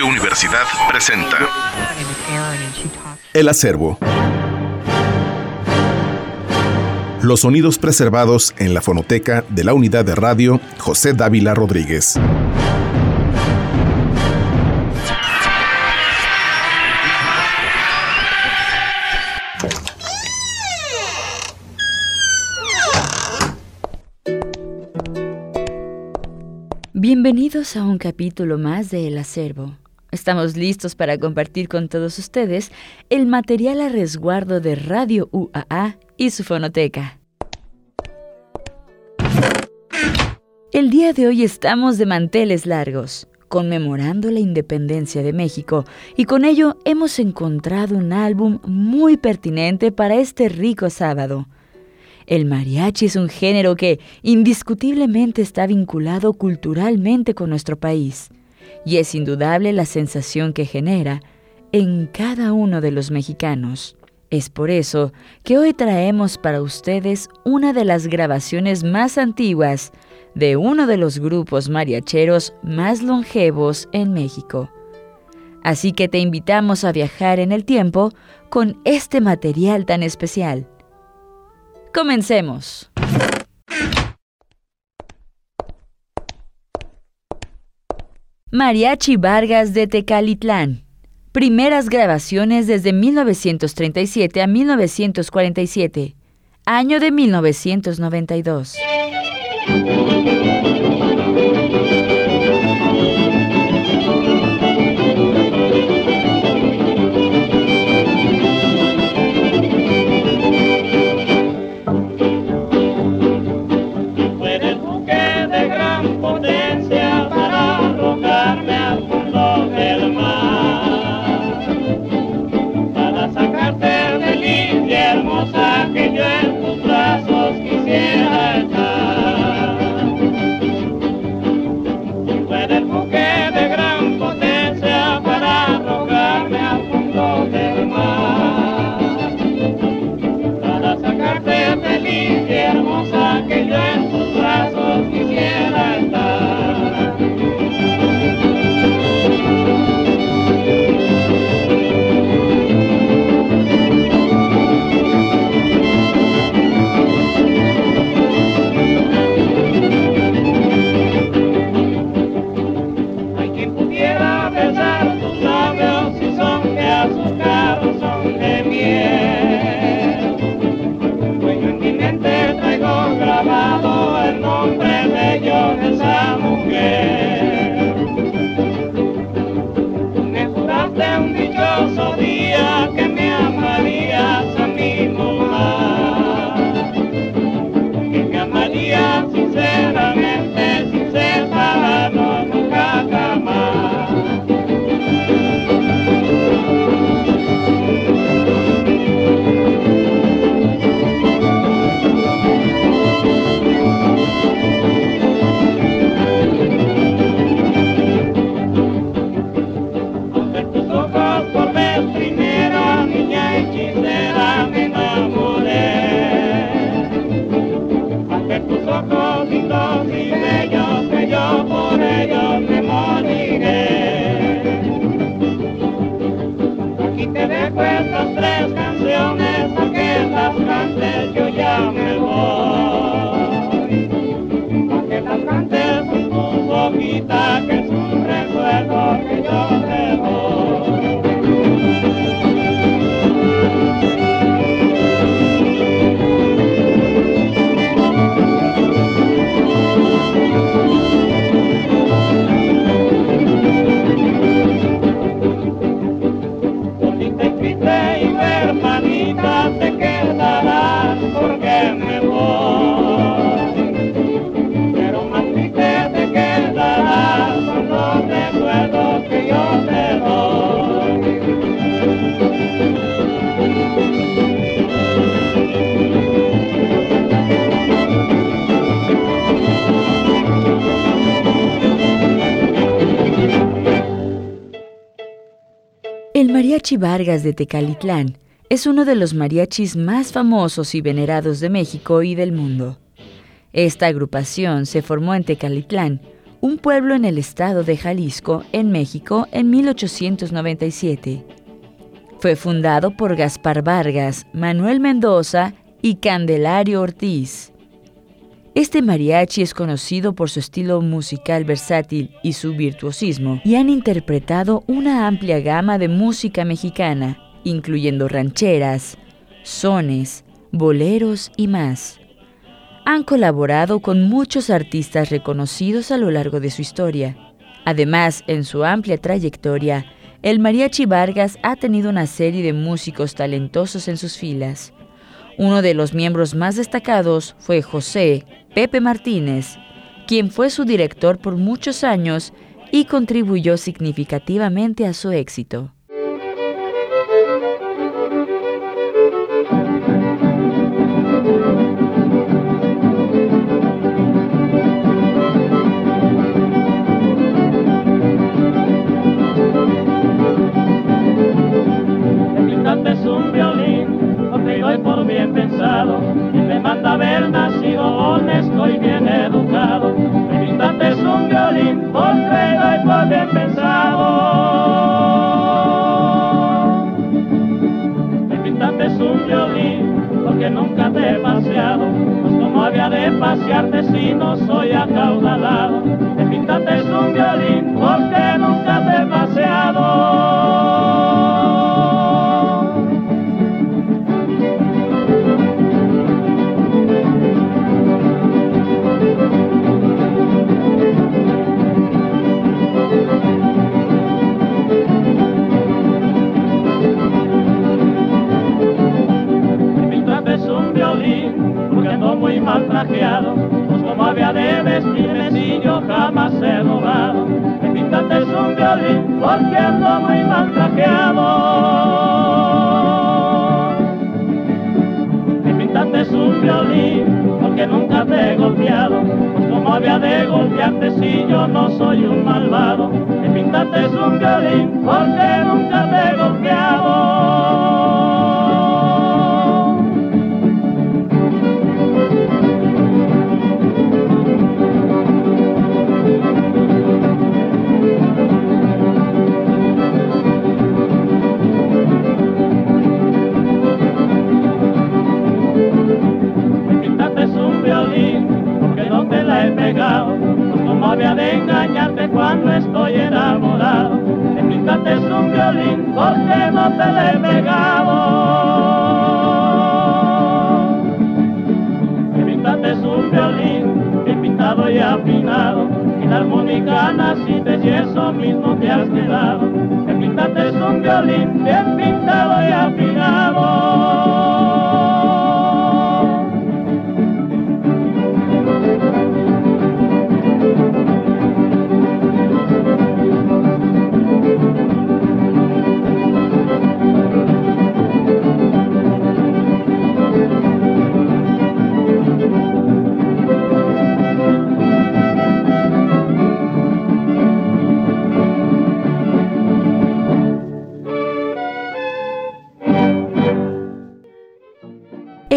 Radio Universidad presenta El acervo. Los sonidos preservados en la fonoteca de la unidad de radio José Dávila Rodríguez. Bienvenidos a un capítulo más de El Acervo. Estamos listos para compartir con todos ustedes el material a resguardo de Radio UAA y su fonoteca. El día de hoy estamos de manteles largos, conmemorando la independencia de México, y con ello hemos encontrado un álbum muy pertinente para este rico sábado. El mariachi es un género que indiscutiblemente está vinculado culturalmente con nuestro país y es indudable la sensación que genera en cada uno de los mexicanos. Es por eso que hoy traemos para ustedes una de las grabaciones más antiguas de uno de los grupos mariacheros más longevos en México. Así que te invitamos a viajar en el tiempo con este material tan especial. Comencemos. Mariachi Vargas de Tecalitlán. Primeras grabaciones desde 1937 a 1947. Año de 1992. Vargas de Tecalitlán es uno de los mariachis más famosos y venerados de México y del mundo. Esta agrupación se formó en Tecalitlán un pueblo en el estado de Jalisco, en México, en 1897. Fue fundado por Gaspar Vargas, Manuel Mendoza y Candelario Ortiz. Este mariachi es conocido por su estilo musical versátil y su virtuosismo, y han interpretado una amplia gama de música mexicana, incluyendo rancheras, sones, boleros y más. Han colaborado con muchos artistas reconocidos a lo largo de su historia. Además, en su amplia trayectoria, el Mariachi Vargas ha tenido una serie de músicos talentosos en sus filas. Uno de los miembros más destacados fue José Pepe Martínez, quien fue su director por muchos años y contribuyó significativamente a su éxito. Jamás he robado. Me pintaste un violín porque ando muy mal trajeado. Me pintaste un violín porque nunca te he golpeado, pues como había de golpearte si yo no soy un malvado. Me pintaste un violín porque nunca te he golpeado. De engañarte cuando estoy enamorado. Me pintaste un violín porque no te le he pegado. Me pintaste un violín bien pintado y afinado. Y la armónica naciste y eso mismo te has quedado. Me pintaste un violín bien pintado y afinado.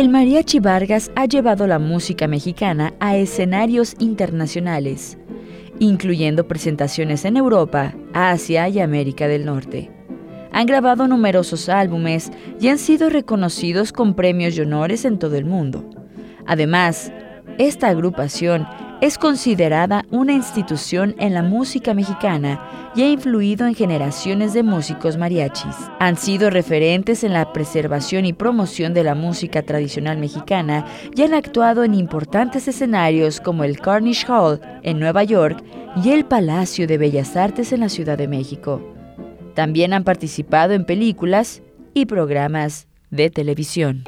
Mariachi Vargas ha llevado la música mexicana a escenarios internacionales, incluyendo presentaciones en Europa, Asia y América del Norte. Han grabado numerosos álbumes y han sido reconocidos con premios y honores en todo el mundo. Además, esta agrupación es considerada una institución en la música mexicana y ha influido en generaciones de músicos mariachis. Han sido referentes en la preservación y promoción de la música tradicional mexicana y han actuado en importantes escenarios como el Carnegie Hall en Nueva York y el Palacio de Bellas Artes en la Ciudad de México. También han participado en películas y programas de televisión.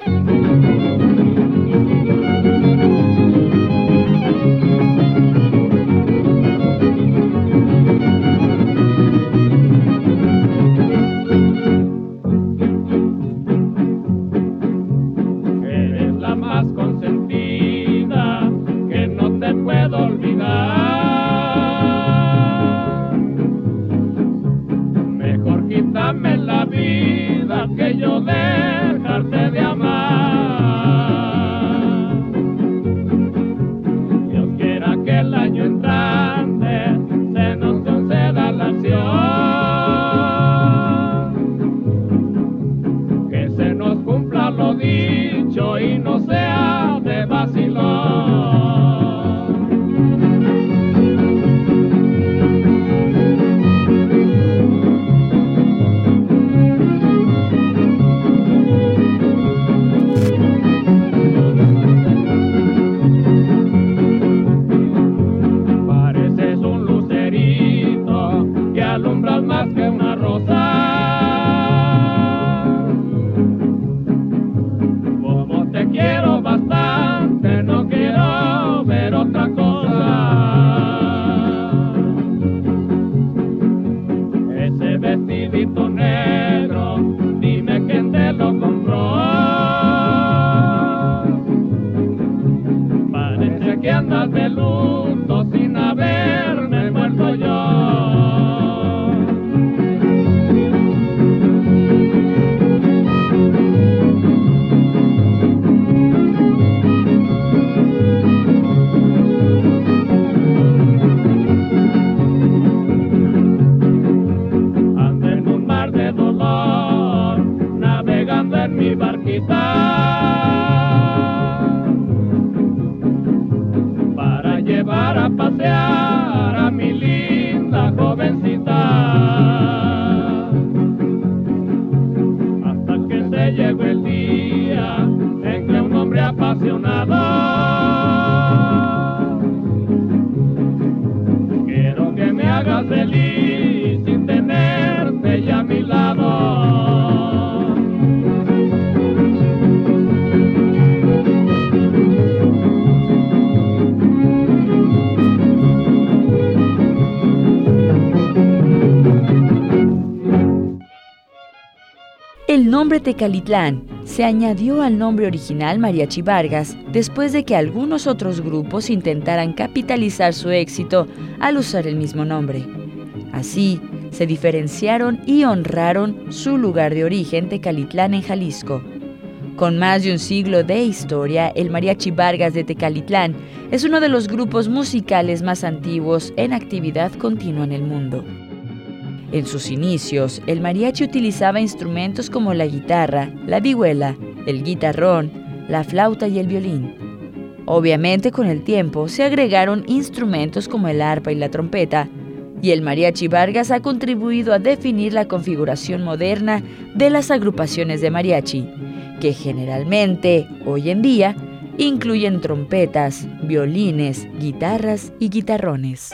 there. Nombre Tecalitlán se añadió al nombre original Mariachi Vargas después de que algunos otros grupos intentaran capitalizar su éxito al usar el mismo nombre. Así, se diferenciaron y honraron su lugar de origen Tecalitlán en Jalisco. Con más de un siglo de historia, el Mariachi Vargas de Tecalitlán es uno de los grupos musicales más antiguos en actividad continua en el mundo. En sus inicios, el mariachi utilizaba instrumentos como la guitarra, la vihuela, el guitarrón, la flauta y el violín. Obviamente con el tiempo se agregaron instrumentos como el arpa y la trompeta, y el mariachi Vargas ha contribuido a definir la configuración moderna de las agrupaciones de mariachi, que generalmente, hoy en día, incluyen trompetas, violines, guitarras y guitarrones.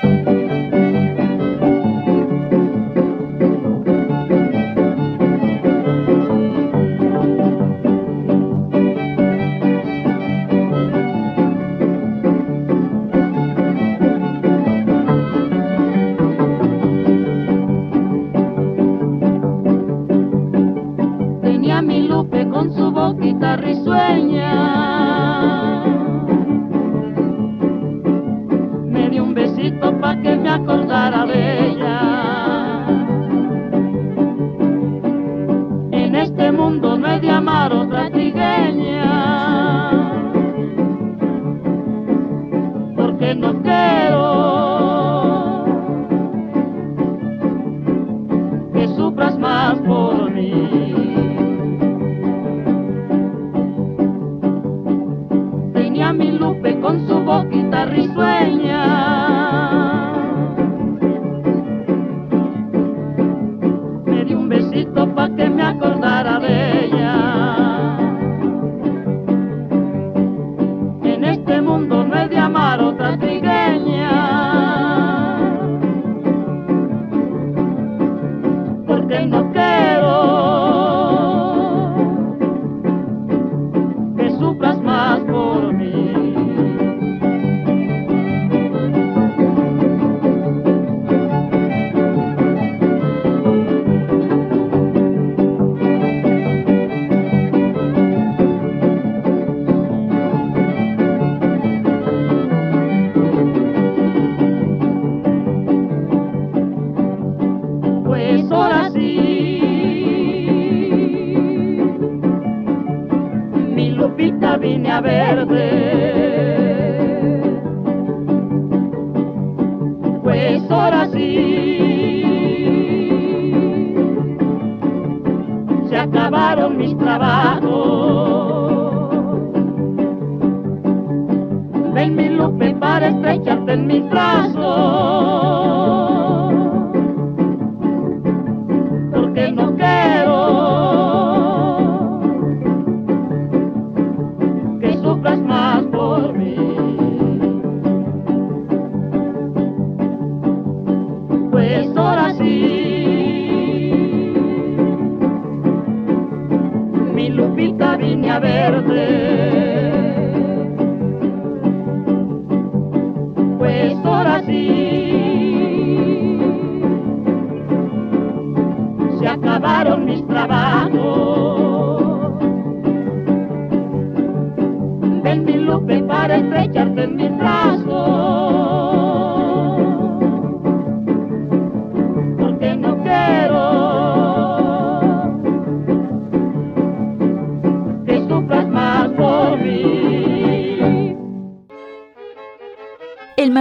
Pues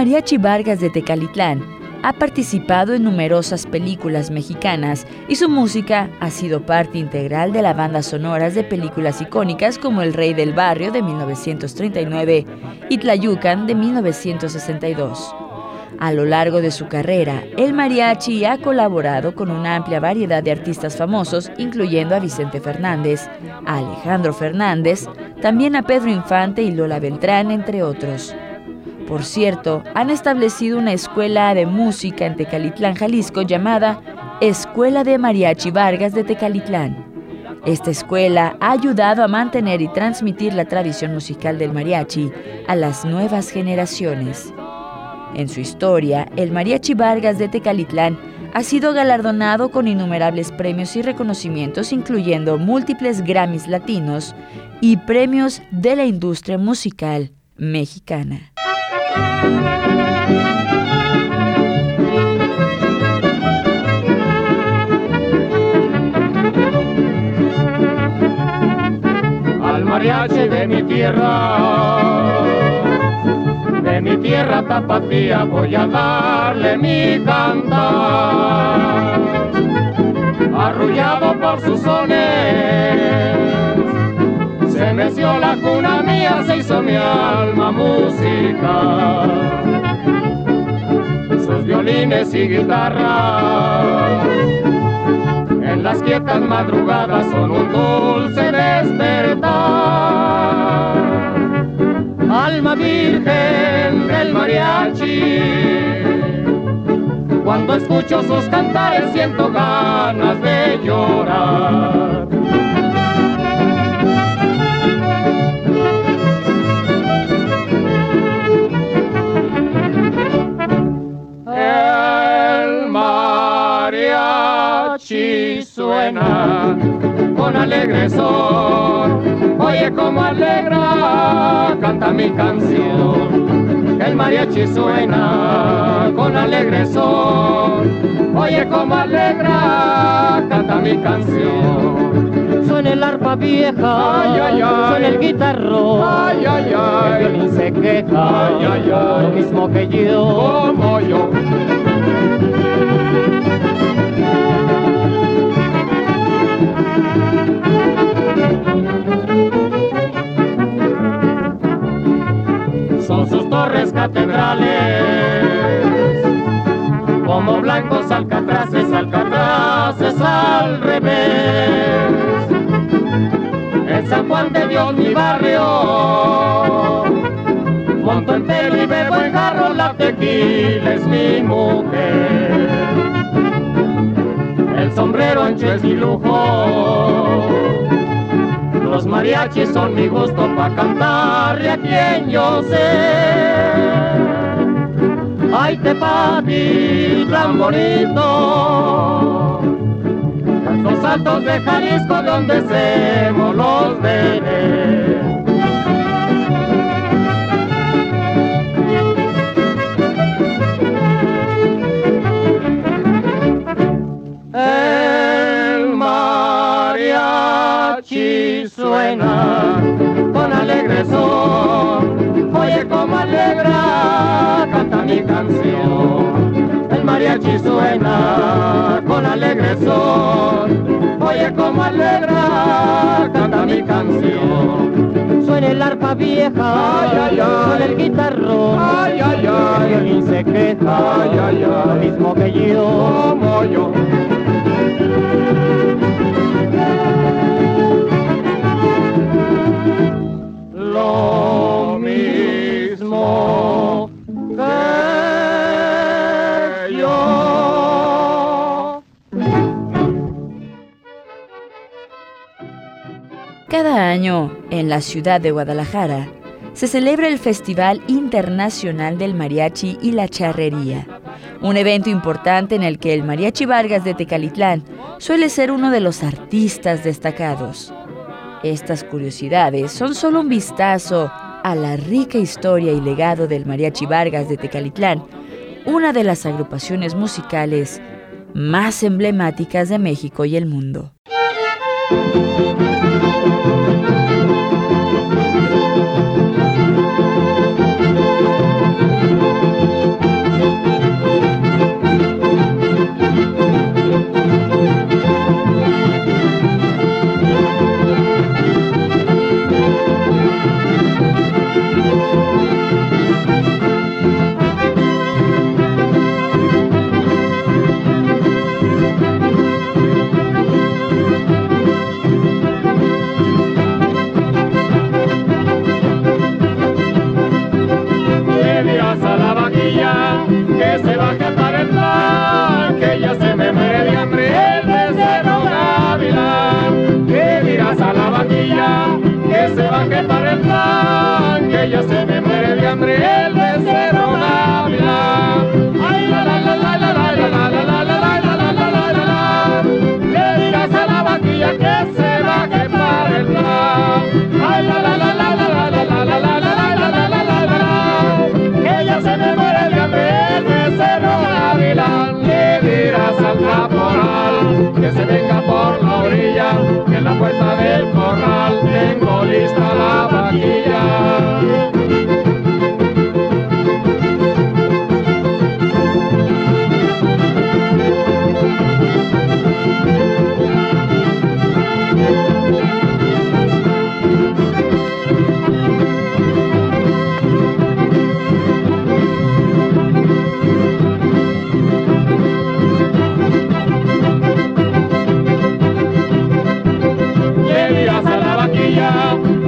Mariachi Vargas de Tecalitlán ha participado en numerosas películas mexicanas y su música ha sido parte integral de las bandas sonoras de películas icónicas como El Rey del Barrio de 1939 y Tlayucan de 1962. A lo largo de su carrera, el mariachi ha colaborado con una amplia variedad de artistas famosos, incluyendo a Vicente Fernández, a Alejandro Fernández, también a Pedro Infante y Lola Beltrán, entre otros. Por cierto, han establecido una escuela de música en Tecalitlán, Jalisco, llamada Escuela de Mariachi Vargas de Tecalitlán. Esta escuela ha ayudado a mantener y transmitir la tradición musical del mariachi a las nuevas generaciones. En su historia, el Mariachi Vargas de Tecalitlán ha sido galardonado con innumerables premios y reconocimientos, incluyendo múltiples Grammys latinos y premios de la industria musical mexicana. Al mariachi de mi tierra, de mi tierra tapatía voy a darle mi cantar. Arrullado por sus sones, se meció la cuna mía, se hizo mi alma música. Sus violines y guitarras, en las quietas madrugadas son un dulce despertar. Alma virgen del mariachi, cuando escucho sus cantares siento ganas de llorar. Con alegre son. Oye como alegra, canta mi canción. El mariachi suena con alegre son. Oye como alegra, canta mi canción. Suena el arpa vieja, Ay, ay, ay. suena el guitarro, Ay, ay, ay. el violín se queja, Ay, ay, ay. lo mismo que yo. Como yo. Torres catedrales, como blancos alcatraces, alcatraces al revés. En San Juan de Dios, mi barrio, monto en pelo y bebo en jarro, la tequila es mi mujer. El sombrero ancho es mi lujo, los mariachis son mi gusto pa' cantarle a quien yo sé. Ay, te papi, tan bonito, los altos de Jalisco donde hacemos los bebés. Mi canción. El mariachi suena con alegre son. Oye como alegra, canta mi canción. Suena el arpa vieja, Ay, ay, ay. suena el guitarro, Ay, ay, el violín se queja, Ay, ay, ay. lo mismo que yo. Como yo. en la ciudad de Guadalajara, se celebra el Festival Internacional del Mariachi y la Charrería, un evento importante en el que el Mariachi Vargas de Tecalitlán suele ser uno de los artistas destacados. Estas curiosidades son solo un vistazo a la rica historia y legado del Mariachi Vargas de Tecalitlán, una de las agrupaciones musicales más emblemáticas de México y el mundo. está la vaquilla.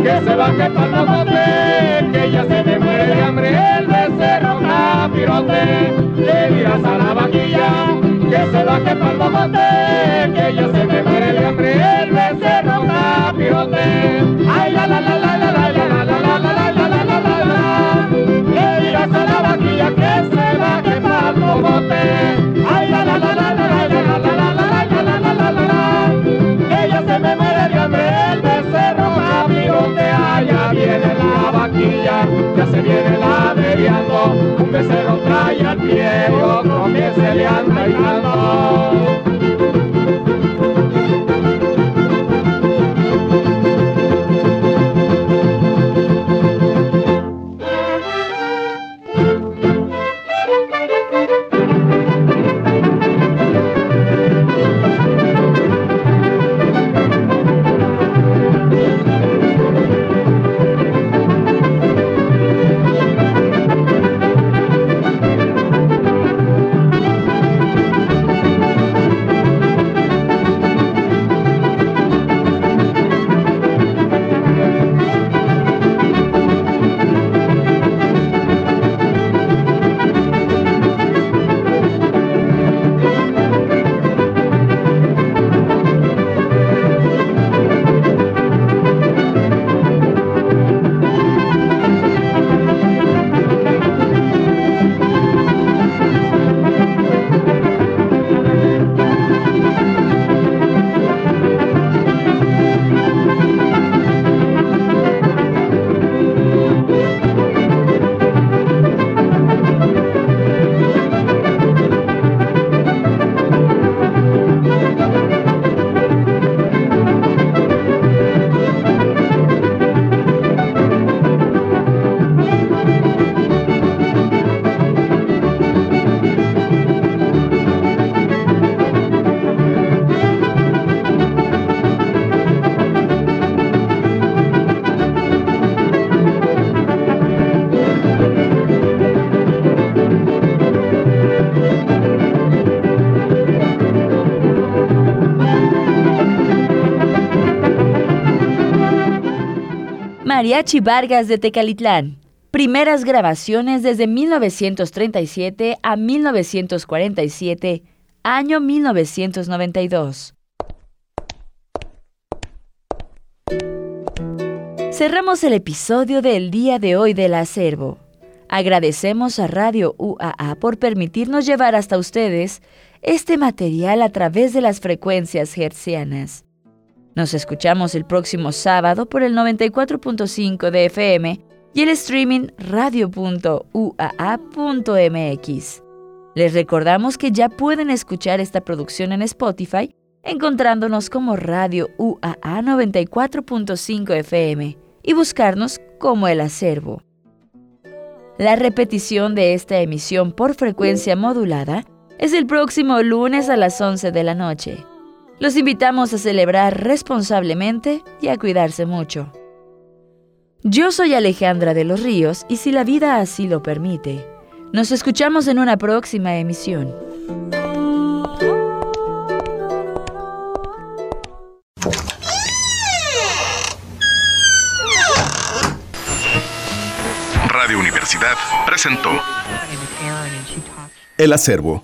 que se va quepan a donde, que ya se me muere de hambre el becerro capirote, le dirás a la vaquilla, que se va quepan a donde, que ya se me muere de hambre el becerro capirote. ya se viene laderiando, un becerro trae al pie y otro pie se le anda. Mariachi Vargas de Tecalitlán. Primeras grabaciones desde 1937 a 1947, año 1992. Cerramos el episodio del día de hoy del acervo. Agradecemos a Radio UAA por permitirnos llevar hasta ustedes este material a través de las frecuencias hercianas. Nos escuchamos el próximo sábado por el 94.5 de FM y el streaming radio.uaa.mx. Les recordamos que ya pueden escuchar esta producción en Spotify encontrándonos como Radio UAA 94.5 FM y buscarnos como El Acervo. La repetición de esta emisión por frecuencia modulada es el próximo lunes a las 11 de la noche. Los invitamos a celebrar responsablemente y a cuidarse mucho. Yo soy Alejandra de los Ríos y si la vida así lo permite, nos escuchamos en una próxima emisión. Radio Universidad presentó El Acervo.